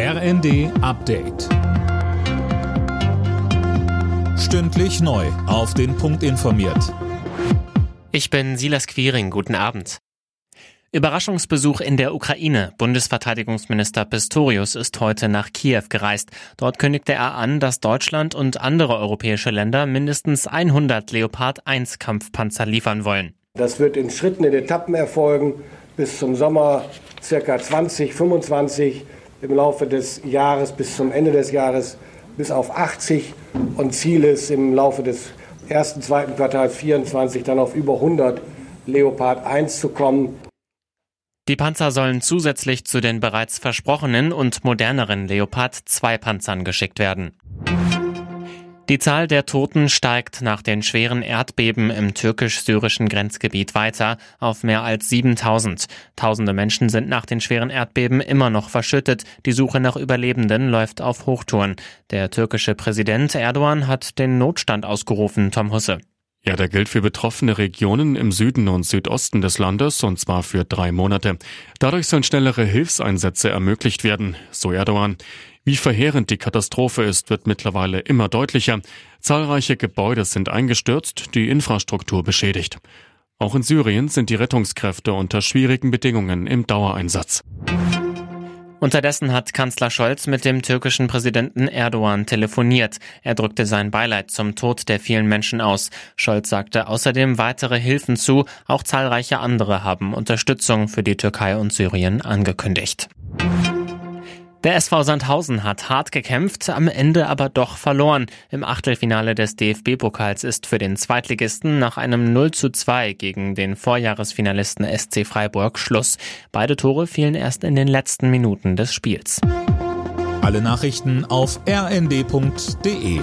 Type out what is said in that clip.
RND Update. Stündlich neu. Auf den Punkt informiert. Ich bin Silas Quiring. Guten Abend. Überraschungsbesuch in der Ukraine. Bundesverteidigungsminister Pistorius ist heute nach Kiew gereist. Dort kündigte er an, dass Deutschland und andere europäische Länder mindestens 100 Leopard 1 Kampfpanzer liefern wollen. Das wird in Schritten, in Etappen erfolgen. Bis zum Sommer circa 20, 25 im Laufe des Jahres bis zum Ende des Jahres bis auf 80 und Ziel ist im Laufe des ersten, zweiten Quartals 24 dann auf über 100 Leopard 1 zu kommen. Die Panzer sollen zusätzlich zu den bereits versprochenen und moderneren Leopard 2 Panzern geschickt werden. Die Zahl der Toten steigt nach den schweren Erdbeben im türkisch-syrischen Grenzgebiet weiter auf mehr als 7000. Tausende Menschen sind nach den schweren Erdbeben immer noch verschüttet. Die Suche nach Überlebenden läuft auf Hochtouren. Der türkische Präsident Erdogan hat den Notstand ausgerufen, Tom Husse. Ja, der gilt für betroffene Regionen im Süden und Südosten des Landes und zwar für drei Monate. Dadurch sollen schnellere Hilfseinsätze ermöglicht werden, so Erdogan. Wie verheerend die Katastrophe ist, wird mittlerweile immer deutlicher. Zahlreiche Gebäude sind eingestürzt, die Infrastruktur beschädigt. Auch in Syrien sind die Rettungskräfte unter schwierigen Bedingungen im Dauereinsatz. Unterdessen hat Kanzler Scholz mit dem türkischen Präsidenten Erdogan telefoniert. Er drückte sein Beileid zum Tod der vielen Menschen aus. Scholz sagte außerdem weitere Hilfen zu. Auch zahlreiche andere haben Unterstützung für die Türkei und Syrien angekündigt. Der SV Sandhausen hat hart gekämpft, am Ende aber doch verloren. Im Achtelfinale des DFB-Pokals ist für den Zweitligisten nach einem 0 zu 2 gegen den Vorjahresfinalisten SC Freiburg Schluss. Beide Tore fielen erst in den letzten Minuten des Spiels. Alle Nachrichten auf rnd.de